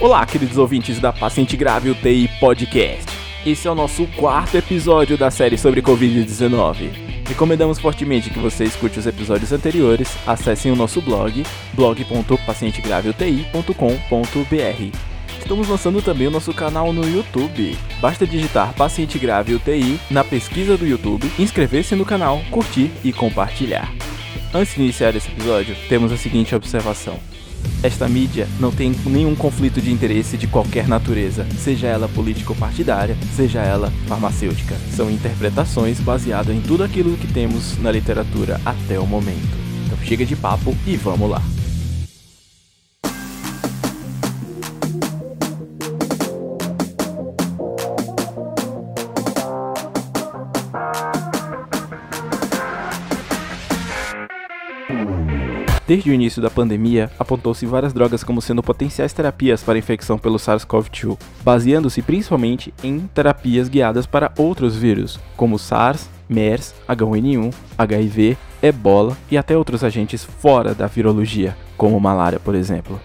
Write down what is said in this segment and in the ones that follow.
Olá, queridos ouvintes da Paciente Grave UTI Podcast. Esse é o nosso quarto episódio da série sobre Covid-19. Recomendamos fortemente que você escute os episódios anteriores, acessem o nosso blog, blog.pacientegraveUTI.com.br. Estamos lançando também o nosso canal no YouTube. Basta digitar Paciente Grave UTI na pesquisa do YouTube, inscrever-se no canal, curtir e compartilhar. Antes de iniciar esse episódio, temos a seguinte observação. Esta mídia não tem nenhum conflito de interesse de qualquer natureza, seja ela político-partidária, seja ela farmacêutica. São interpretações baseadas em tudo aquilo que temos na literatura até o momento. Então chega de papo e vamos lá. Desde o início da pandemia, apontou-se várias drogas como sendo potenciais terapias para infecção pelo SARS-CoV-2, baseando-se principalmente em terapias guiadas para outros vírus, como SARS, MERS, H1N1, HIV, Ebola e até outros agentes fora da virologia, como malária, por exemplo.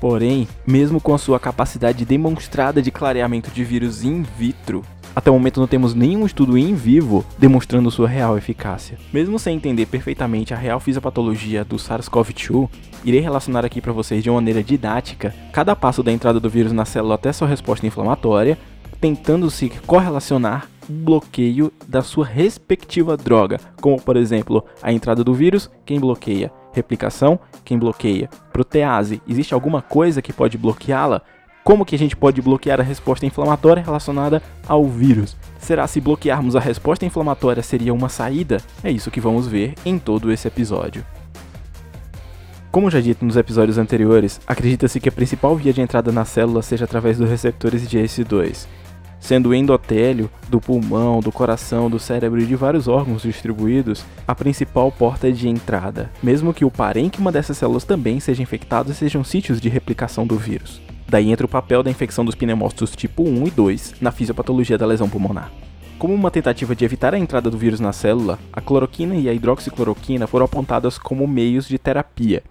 Porém, mesmo com a sua capacidade demonstrada de clareamento de vírus in vitro, até o momento não temos nenhum estudo em vivo demonstrando sua real eficácia. Mesmo sem entender perfeitamente a real fisiopatologia do SARS-CoV-2, irei relacionar aqui para vocês de uma maneira didática cada passo da entrada do vírus na célula até sua resposta inflamatória, tentando se correlacionar bloqueio da sua respectiva droga, como por exemplo a entrada do vírus, quem bloqueia, replicação, quem bloqueia, protease, existe alguma coisa que pode bloqueá-la? Como que a gente pode bloquear a resposta inflamatória relacionada ao vírus? Será se bloquearmos a resposta inflamatória seria uma saída? É isso que vamos ver em todo esse episódio. Como já dito nos episódios anteriores, acredita-se que a principal via de entrada na célula seja através dos receptores de ACE2, sendo o endotélio do pulmão, do coração, do cérebro e de vários órgãos distribuídos a principal porta de entrada, mesmo que o parênquima dessas células também seja infectado e sejam sítios de replicação do vírus. Daí entra o papel da infecção dos pneumócitos tipo 1 e 2 na fisiopatologia da lesão pulmonar. Como uma tentativa de evitar a entrada do vírus na célula, a cloroquina e a hidroxicloroquina foram apontadas como meios de terapia,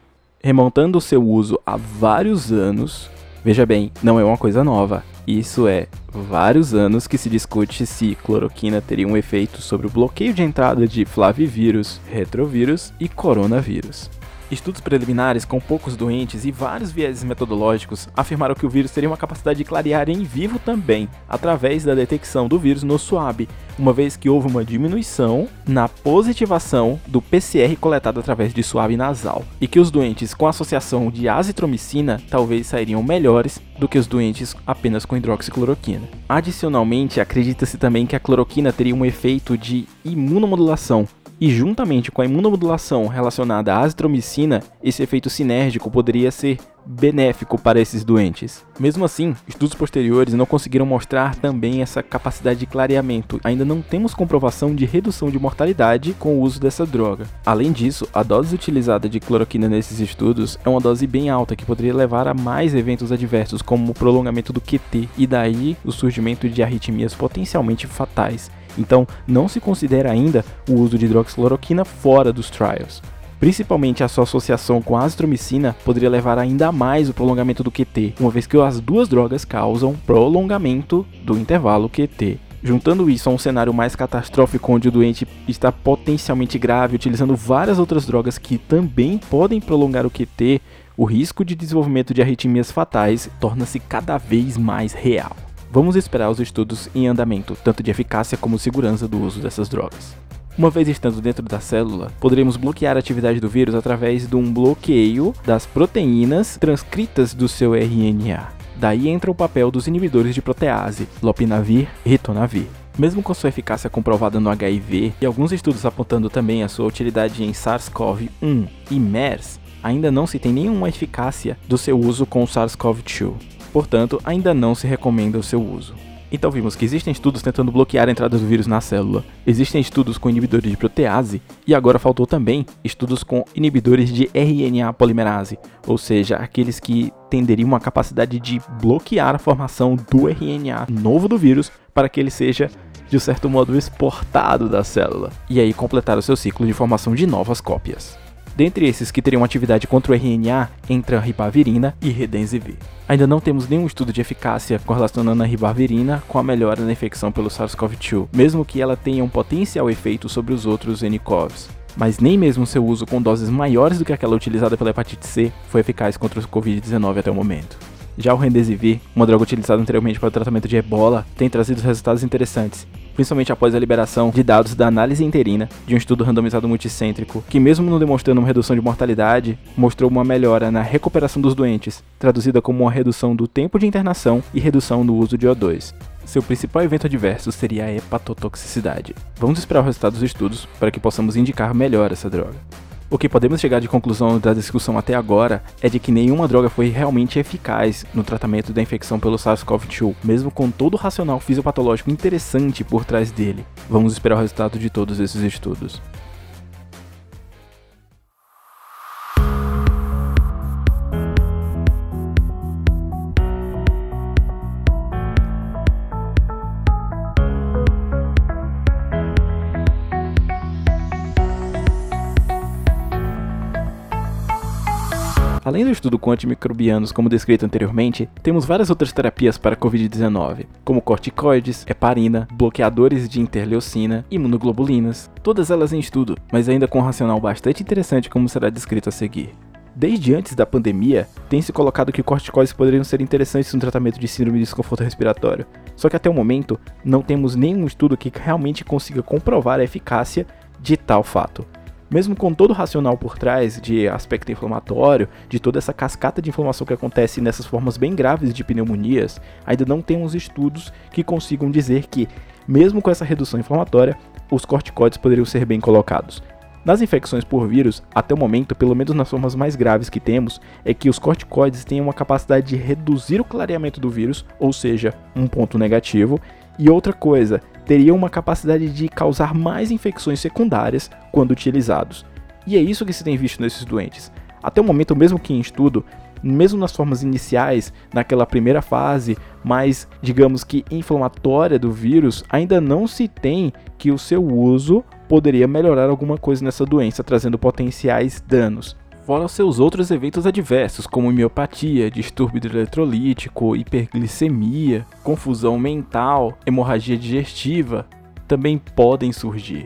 remontando o seu uso há vários anos. Veja bem, não é uma coisa nova. Isso é vários anos que se discute se cloroquina teria um efeito sobre o bloqueio de entrada de flavivírus, retrovírus e coronavírus. Estudos preliminares com poucos doentes e vários vieses metodológicos afirmaram que o vírus teria uma capacidade de clarear em vivo também, através da detecção do vírus no SWAB, uma vez que houve uma diminuição na positivação do PCR coletado através de suave nasal, e que os doentes com associação de azitromicina talvez sairiam melhores do que os doentes apenas com hidroxicloroquina. Adicionalmente, acredita-se também que a cloroquina teria um efeito de imunomodulação, e juntamente com a imunomodulação relacionada à azitromicina, esse efeito sinérgico poderia ser benéfico para esses doentes. Mesmo assim, estudos posteriores não conseguiram mostrar também essa capacidade de clareamento. Ainda não temos comprovação de redução de mortalidade com o uso dessa droga. Além disso, a dose utilizada de cloroquina nesses estudos é uma dose bem alta que poderia levar a mais eventos adversos, como o prolongamento do QT e daí o surgimento de arritmias potencialmente fatais. Então, não se considera ainda o uso de hidroxicloroquina fora dos trials. Principalmente a sua associação com a azitromicina poderia levar ainda mais o prolongamento do QT, uma vez que as duas drogas causam prolongamento do intervalo QT. Juntando isso a um cenário mais catastrófico onde o doente está potencialmente grave, utilizando várias outras drogas que também podem prolongar o QT, o risco de desenvolvimento de arritmias fatais torna-se cada vez mais real. Vamos esperar os estudos em andamento, tanto de eficácia como segurança do uso dessas drogas. Uma vez estando dentro da célula, poderemos bloquear a atividade do vírus através de um bloqueio das proteínas transcritas do seu RNA. Daí entra o papel dos inibidores de protease, lopinavir e ritonavir. Mesmo com sua eficácia comprovada no HIV e alguns estudos apontando também a sua utilidade em SARS-CoV-1 e MERS, ainda não se tem nenhuma eficácia do seu uso com o SARS-CoV-2 portanto, ainda não se recomenda o seu uso. Então vimos que existem estudos tentando bloquear a entrada do vírus na célula, existem estudos com inibidores de protease, e agora faltou também estudos com inibidores de RNA polimerase, ou seja, aqueles que tenderiam a capacidade de bloquear a formação do RNA novo do vírus para que ele seja de certo modo exportado da célula, e aí completar o seu ciclo de formação de novas cópias. Dentre esses que teriam atividade contra o RNA, entra ribavirina e redensivir. Ainda não temos nenhum estudo de eficácia correlacionando a ribavirina com a melhora na infecção pelo SARS-CoV-2, mesmo que ela tenha um potencial efeito sobre os outros nCoVs. Mas nem mesmo seu uso com doses maiores do que aquela utilizada pela hepatite C foi eficaz contra o Covid-19 até o momento. Já o Remdesivir, uma droga utilizada anteriormente para o tratamento de ebola, tem trazido resultados interessantes, principalmente após a liberação de dados da análise interina de um estudo randomizado multicêntrico, que mesmo não demonstrando uma redução de mortalidade, mostrou uma melhora na recuperação dos doentes, traduzida como uma redução do tempo de internação e redução no uso de O2. Seu principal evento adverso seria a hepatotoxicidade. Vamos esperar o resultado dos estudos para que possamos indicar melhor essa droga. O que podemos chegar de conclusão da discussão até agora é de que nenhuma droga foi realmente eficaz no tratamento da infecção pelo SARS-CoV-2, mesmo com todo o racional fisiopatológico interessante por trás dele. Vamos esperar o resultado de todos esses estudos. Estudo com antimicrobianos como descrito anteriormente, temos várias outras terapias para Covid-19, como corticoides, heparina, bloqueadores de interleucina, imunoglobulinas, todas elas em estudo, mas ainda com um racional bastante interessante como será descrito a seguir. Desde antes da pandemia, tem se colocado que corticoides poderiam ser interessantes no tratamento de síndrome de desconforto respiratório. Só que até o momento, não temos nenhum estudo que realmente consiga comprovar a eficácia de tal fato mesmo com todo o racional por trás de aspecto inflamatório, de toda essa cascata de inflamação que acontece nessas formas bem graves de pneumonias, ainda não temos estudos que consigam dizer que, mesmo com essa redução inflamatória, os corticoides poderiam ser bem colocados. Nas infecções por vírus, até o momento, pelo menos nas formas mais graves que temos, é que os corticoides têm uma capacidade de reduzir o clareamento do vírus, ou seja, um ponto negativo, e outra coisa, teriam uma capacidade de causar mais infecções secundárias quando utilizados. E é isso que se tem visto nesses doentes. Até o momento, mesmo que em estudo, mesmo nas formas iniciais, naquela primeira fase, mais, digamos que inflamatória do vírus, ainda não se tem que o seu uso poderia melhorar alguma coisa nessa doença, trazendo potenciais danos fora seus outros eventos adversos, como miopatia, distúrbio eletrolítico, hiperglicemia, confusão mental, hemorragia digestiva, também podem surgir.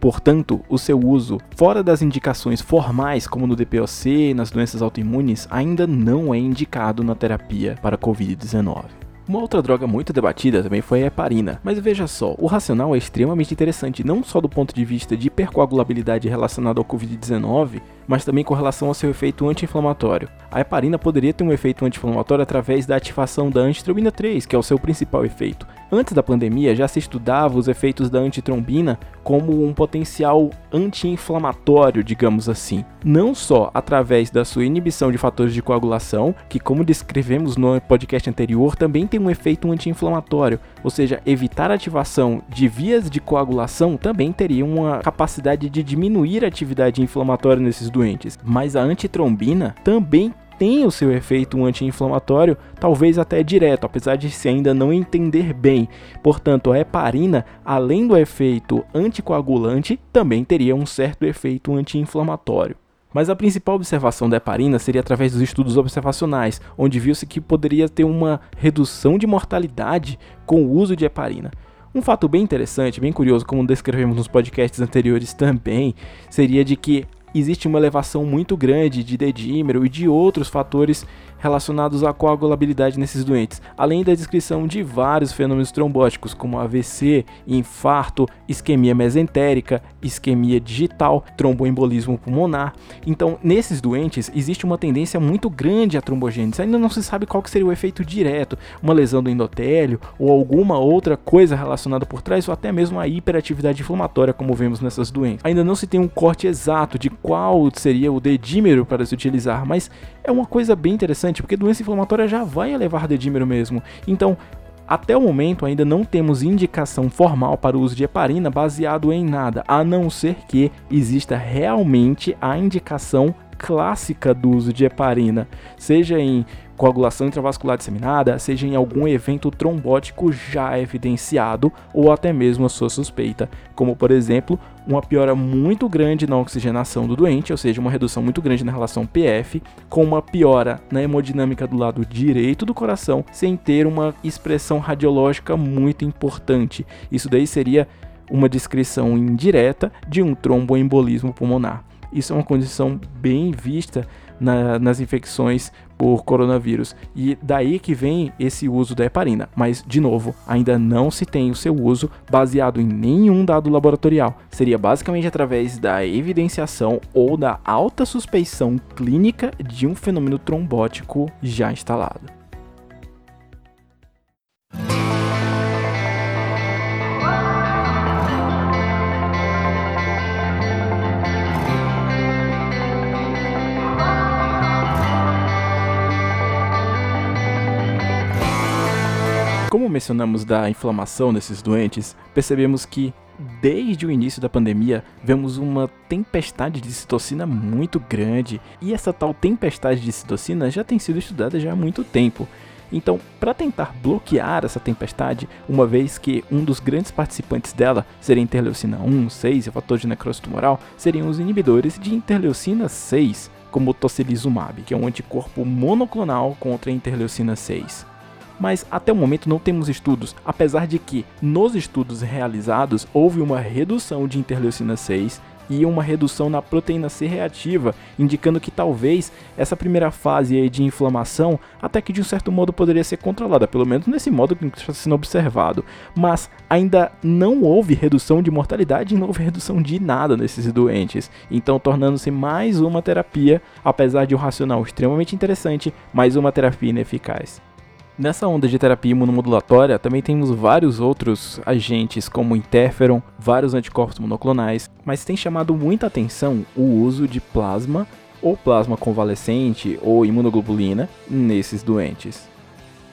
Portanto, o seu uso fora das indicações formais, como no DPOC, nas doenças autoimunes, ainda não é indicado na terapia para COVID-19. Uma outra droga muito debatida também foi a heparina, mas veja só, o racional é extremamente interessante não só do ponto de vista de hipercoagulabilidade relacionada ao COVID-19, mas também com relação ao seu efeito anti-inflamatório. A heparina poderia ter um efeito anti-inflamatório através da ativação da antitrombina 3, que é o seu principal efeito. Antes da pandemia já se estudava os efeitos da antitrombina como um potencial anti-inflamatório, digamos assim. Não só através da sua inibição de fatores de coagulação, que como descrevemos no podcast anterior, também tem um efeito anti-inflamatório, ou seja, evitar a ativação de vias de coagulação também teria uma capacidade de diminuir a atividade inflamatória nesses doentes. Mas a antitrombina também tem o seu efeito anti-inflamatório, talvez até direto, apesar de se ainda não entender bem. Portanto, a heparina, além do efeito anticoagulante, também teria um certo efeito anti-inflamatório. Mas a principal observação da heparina seria através dos estudos observacionais, onde viu-se que poderia ter uma redução de mortalidade com o uso de heparina. Um fato bem interessante, bem curioso, como descrevemos nos podcasts anteriores também, seria de que existe uma elevação muito grande de dedímero e de outros fatores relacionados à coagulabilidade nesses doentes, além da descrição de vários fenômenos trombóticos, como AVC, infarto, isquemia mesentérica, isquemia digital, tromboembolismo pulmonar. Então, nesses doentes, existe uma tendência muito grande à trombogênese. Ainda não se sabe qual seria o efeito direto, uma lesão do endotélio ou alguma outra coisa relacionada por trás, ou até mesmo a hiperatividade inflamatória, como vemos nessas doenças. Ainda não se tem um corte exato de qual seria o dedímero para se utilizar, mas é uma coisa bem interessante, porque doença inflamatória já vai elevar dedímero mesmo. Então, até o momento ainda não temos indicação formal para o uso de heparina baseado em nada, a não ser que exista realmente a indicação clássica do uso de heparina, seja em coagulação intravascular disseminada, seja em algum evento trombótico já evidenciado ou até mesmo a sua suspeita, como por exemplo, uma piora muito grande na oxigenação do doente, ou seja, uma redução muito grande na relação PF, com uma piora na hemodinâmica do lado direito do coração, sem ter uma expressão radiológica muito importante. Isso daí seria uma descrição indireta de um tromboembolismo pulmonar. Isso é uma condição bem vista na, nas infecções por coronavírus. E daí que vem esse uso da heparina. Mas, de novo, ainda não se tem o seu uso baseado em nenhum dado laboratorial. Seria basicamente através da evidenciação ou da alta suspeição clínica de um fenômeno trombótico já instalado. Como mencionamos da inflamação desses doentes, percebemos que desde o início da pandemia vemos uma tempestade de citocina muito grande e essa tal tempestade de citocina já tem sido estudada já há muito tempo. Então, para tentar bloquear essa tempestade, uma vez que um dos grandes participantes dela seria interleucina 1, 6 e o fator de necrose tumoral, seriam os inibidores de interleucina 6, como o tocilizumab, que é um anticorpo monoclonal contra a interleucina 6 mas até o momento não temos estudos, apesar de que nos estudos realizados houve uma redução de interleucina 6 e uma redução na proteína C reativa, indicando que talvez essa primeira fase de inflamação até que de um certo modo poderia ser controlada, pelo menos nesse modo que está sendo observado. Mas ainda não houve redução de mortalidade e não houve redução de nada nesses doentes, então tornando-se mais uma terapia, apesar de um racional extremamente interessante, mais uma terapia ineficaz. Nessa onda de terapia imunomodulatória, também temos vários outros agentes, como interferon, vários anticorpos monoclonais, mas tem chamado muita atenção o uso de plasma ou plasma convalescente ou imunoglobulina nesses doentes.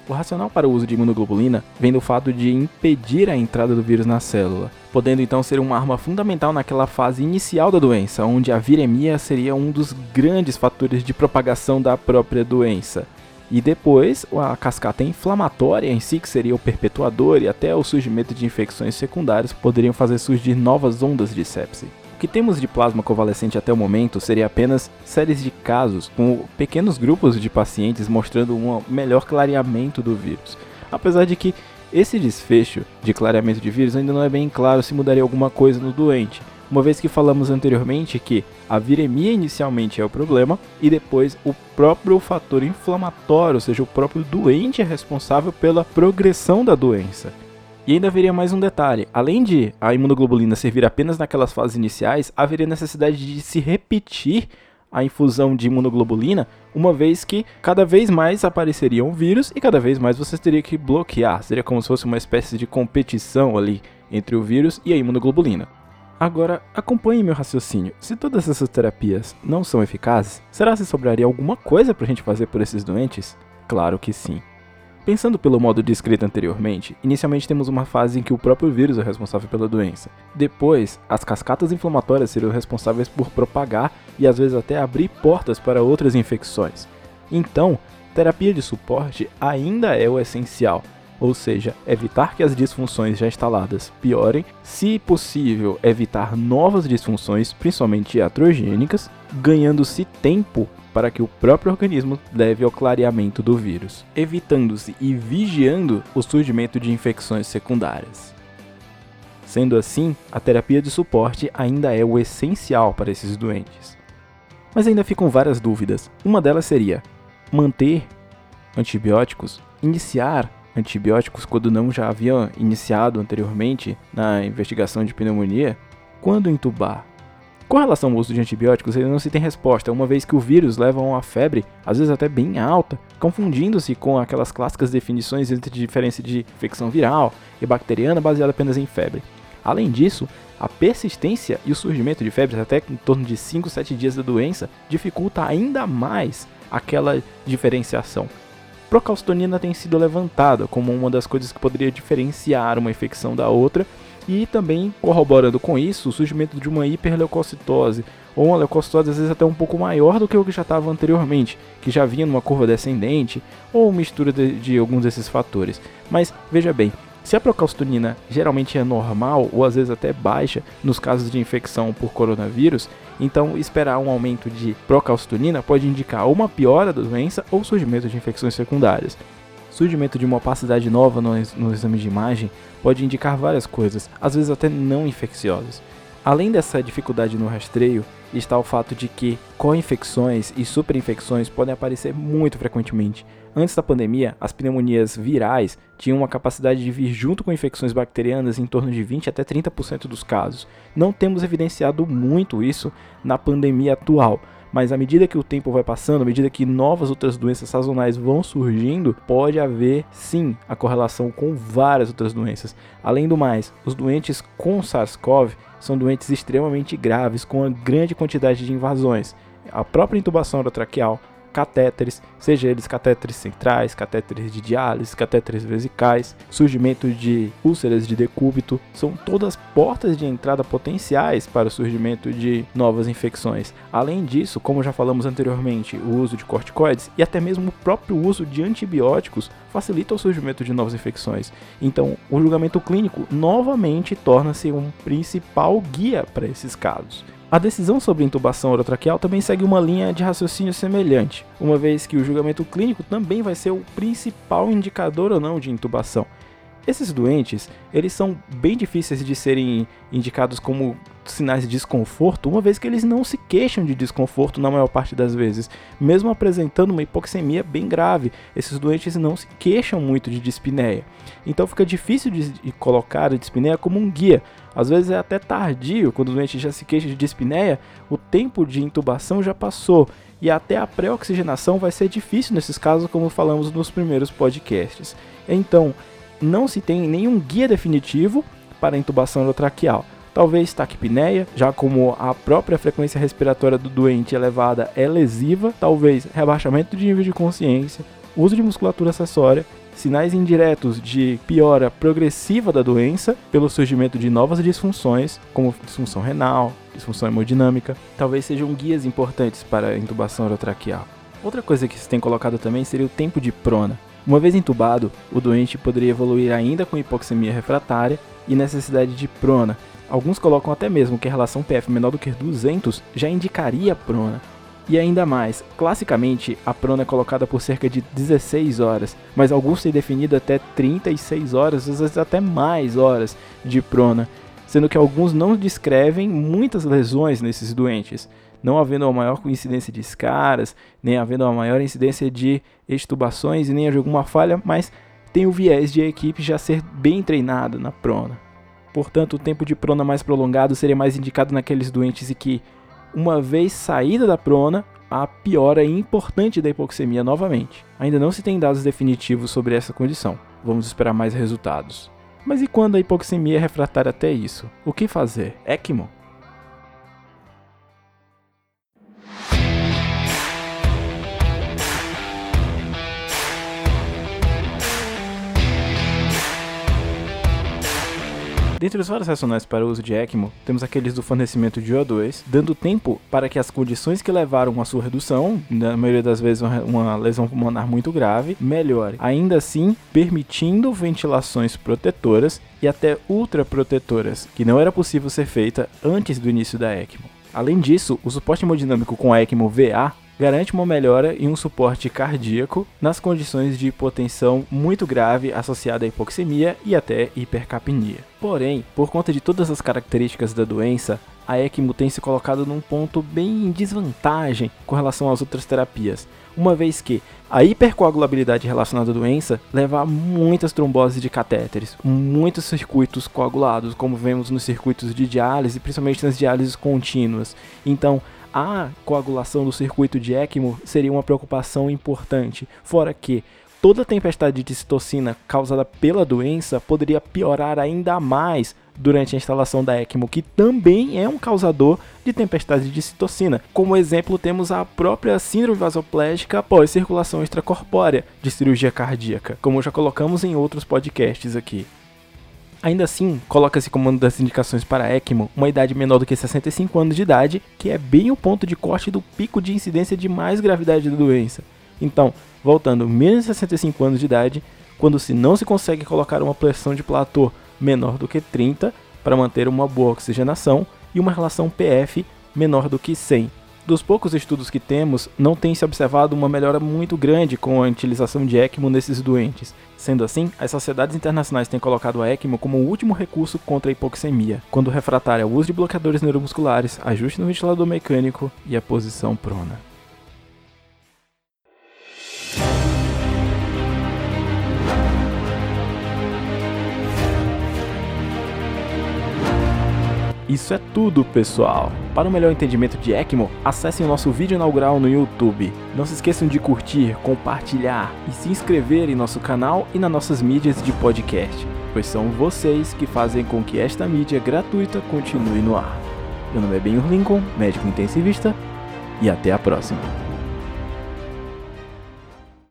O racional para o uso de imunoglobulina vem do fato de impedir a entrada do vírus na célula, podendo então ser uma arma fundamental naquela fase inicial da doença, onde a viremia seria um dos grandes fatores de propagação da própria doença. E depois, a cascata inflamatória em si, que seria o perpetuador, e até o surgimento de infecções secundárias poderiam fazer surgir novas ondas de sepse. O que temos de plasma convalescente até o momento seria apenas séries de casos, com pequenos grupos de pacientes mostrando um melhor clareamento do vírus. Apesar de que esse desfecho de clareamento de vírus ainda não é bem claro se mudaria alguma coisa no doente, uma vez que falamos anteriormente que a viremia inicialmente é o problema e depois o próprio fator inflamatório, ou seja, o próprio doente é responsável pela progressão da doença. E ainda haveria mais um detalhe: além de a imunoglobulina servir apenas naquelas fases iniciais, haveria necessidade de se repetir a infusão de imunoglobulina, uma vez que cada vez mais apareceria um vírus e cada vez mais você teria que bloquear. Seria como se fosse uma espécie de competição ali entre o vírus e a imunoglobulina. Agora, acompanhe meu raciocínio. Se todas essas terapias não são eficazes, será que sobraria alguma coisa pra gente fazer por esses doentes? Claro que sim. Pensando pelo modo descrito anteriormente, inicialmente temos uma fase em que o próprio vírus é responsável pela doença. Depois, as cascatas inflamatórias seriam responsáveis por propagar e às vezes até abrir portas para outras infecções. Então, terapia de suporte ainda é o essencial, ou seja, evitar que as disfunções já instaladas piorem, se possível, evitar novas disfunções, principalmente iatrogênicas, ganhando-se tempo para que o próprio organismo leve ao clareamento do vírus, evitando-se e vigiando o surgimento de infecções secundárias. Sendo assim, a terapia de suporte ainda é o essencial para esses doentes. Mas ainda ficam várias dúvidas. Uma delas seria manter antibióticos, iniciar antibióticos quando não já havia iniciado anteriormente na investigação de pneumonia, quando intubar? Com relação ao uso de antibióticos, ele não se tem resposta, uma vez que o vírus leva a uma febre, às vezes até bem alta, confundindo-se com aquelas clássicas definições entre diferença de infecção viral e bacteriana baseada apenas em febre. Além disso, a persistência e o surgimento de febres até em torno de 5, 7 dias da doença dificulta ainda mais aquela diferenciação procalcitonina tem sido levantada como uma das coisas que poderia diferenciar uma infecção da outra, E também corroborando com isso, o surgimento de uma hiperleucocitose, ou uma leucocitose às vezes até um pouco maior do que o que já estava anteriormente, que já vinha numa curva descendente, ou mistura de, de alguns desses fatores. Mas veja bem, se a procalcitonina geralmente é normal ou às vezes até baixa nos casos de infecção por coronavírus, então esperar um aumento de procalcitonina pode indicar uma piora da doença ou surgimento de infecções secundárias. Surgimento de uma opacidade nova no, no exame de imagem pode indicar várias coisas, às vezes até não infecciosas. Além dessa dificuldade no rastreio, está o fato de que co-infecções e superinfecções podem aparecer muito frequentemente, Antes da pandemia, as pneumonias virais tinham uma capacidade de vir junto com infecções bacterianas em torno de 20 até 30% dos casos. Não temos evidenciado muito isso na pandemia atual, mas à medida que o tempo vai passando, à medida que novas outras doenças sazonais vão surgindo, pode haver sim a correlação com várias outras doenças. Além do mais, os doentes com SARS-CoV são doentes extremamente graves, com uma grande quantidade de invasões. A própria intubação orotraqueal catéteres, seja eles catéteres centrais, catéteres de diálise, catéteres vesicais, surgimento de úlceras de decúbito, são todas portas de entrada potenciais para o surgimento de novas infecções. Além disso, como já falamos anteriormente, o uso de corticoides e até mesmo o próprio uso de antibióticos facilita o surgimento de novas infecções. Então, o julgamento clínico novamente torna-se um principal guia para esses casos. A decisão sobre intubação orotraqueal também segue uma linha de raciocínio semelhante, uma vez que o julgamento clínico também vai ser o principal indicador ou não de intubação. Esses doentes, eles são bem difíceis de serem indicados como sinais de desconforto, uma vez que eles não se queixam de desconforto na maior parte das vezes, mesmo apresentando uma hipoxemia bem grave. Esses doentes não se queixam muito de dispneia. Então fica difícil de colocar a dispneia como um guia. Às vezes é até tardio, quando o doente já se queixa de dispneia, o tempo de intubação já passou e até a pré-oxigenação vai ser difícil nesses casos, como falamos nos primeiros podcasts. Então, não se tem nenhum guia definitivo para a intubação endotraqueal. Talvez taquipneia, já como a própria frequência respiratória do doente elevada é lesiva, talvez rebaixamento de nível de consciência, uso de musculatura acessória, sinais indiretos de piora progressiva da doença pelo surgimento de novas disfunções, como disfunção renal, disfunção hemodinâmica, talvez sejam guias importantes para a intubação orotraqueal. Outra coisa que se tem colocado também seria o tempo de prona. Uma vez entubado, o doente poderia evoluir ainda com hipoxemia refratária e necessidade de prona. Alguns colocam até mesmo que a relação PF menor do que 200 já indicaria prona. E ainda mais, classicamente a prona é colocada por cerca de 16 horas, mas alguns têm definido até 36 horas, às vezes até mais horas de prona, sendo que alguns não descrevem muitas lesões nesses doentes não havendo uma maior coincidência de escaras, nem havendo uma maior incidência de extubações e nem de alguma falha, mas tem o viés de a equipe já ser bem treinada na prona. Portanto, o tempo de prona mais prolongado seria mais indicado naqueles doentes em que, uma vez saída da prona, a piora importante da hipoxemia novamente. Ainda não se tem dados definitivos sobre essa condição. Vamos esperar mais resultados. Mas e quando a hipoxemia é refratária até isso? O que fazer? ECMO? Dentre os vários racionais para o uso de ECMO, temos aqueles do fornecimento de O2, dando tempo para que as condições que levaram à sua redução, na maioria das vezes uma lesão pulmonar muito grave, melhore. Ainda assim, permitindo ventilações protetoras e até ultraprotetoras, que não era possível ser feita antes do início da ECMO. Além disso, o suporte hemodinâmico com a ECMO VA garante uma melhora e um suporte cardíaco nas condições de hipotensão muito grave associada à hipoxemia e até hipercapnia. Porém, por conta de todas as características da doença, a ECMO tem se colocado num ponto bem em desvantagem com relação às outras terapias, uma vez que a hipercoagulabilidade relacionada à doença leva a muitas tromboses de catéteres, muitos circuitos coagulados, como vemos nos circuitos de diálise, principalmente nas diálises contínuas. Então, a coagulação do circuito de ECMO seria uma preocupação importante, fora que toda tempestade de citocina causada pela doença poderia piorar ainda mais durante a instalação da ECMO, que também é um causador de tempestade de citocina. Como exemplo, temos a própria síndrome vasoplégica após circulação extracorpórea de cirurgia cardíaca, como já colocamos em outros podcasts aqui. Ainda assim, coloca-se como uma das indicações para ECMO uma idade menor do que 65 anos de idade, que é bem o ponto de corte do pico de incidência de mais gravidade da doença. Então, voltando menos de 65 anos de idade, quando se não se consegue colocar uma pressão de platô menor do que 30 para manter uma boa oxigenação e uma relação PF menor do que 100. Dos poucos estudos que temos, não tem se observado uma melhora muito grande com a utilização de ECMO nesses doentes. Sendo assim, as sociedades internacionais têm colocado a ECMO como o último recurso contra a hipoxemia, quando refratária ao uso de bloqueadores neuromusculares, ajuste no ventilador mecânico e a posição prona. Isso é tudo, pessoal. Para um melhor entendimento de ECMO, acessem o nosso vídeo inaugural no YouTube. Não se esqueçam de curtir, compartilhar e se inscrever em nosso canal e nas nossas mídias de podcast, pois são vocês que fazem com que esta mídia gratuita continue no ar. Meu nome é Benhur Lincoln, médico intensivista, e até a próxima.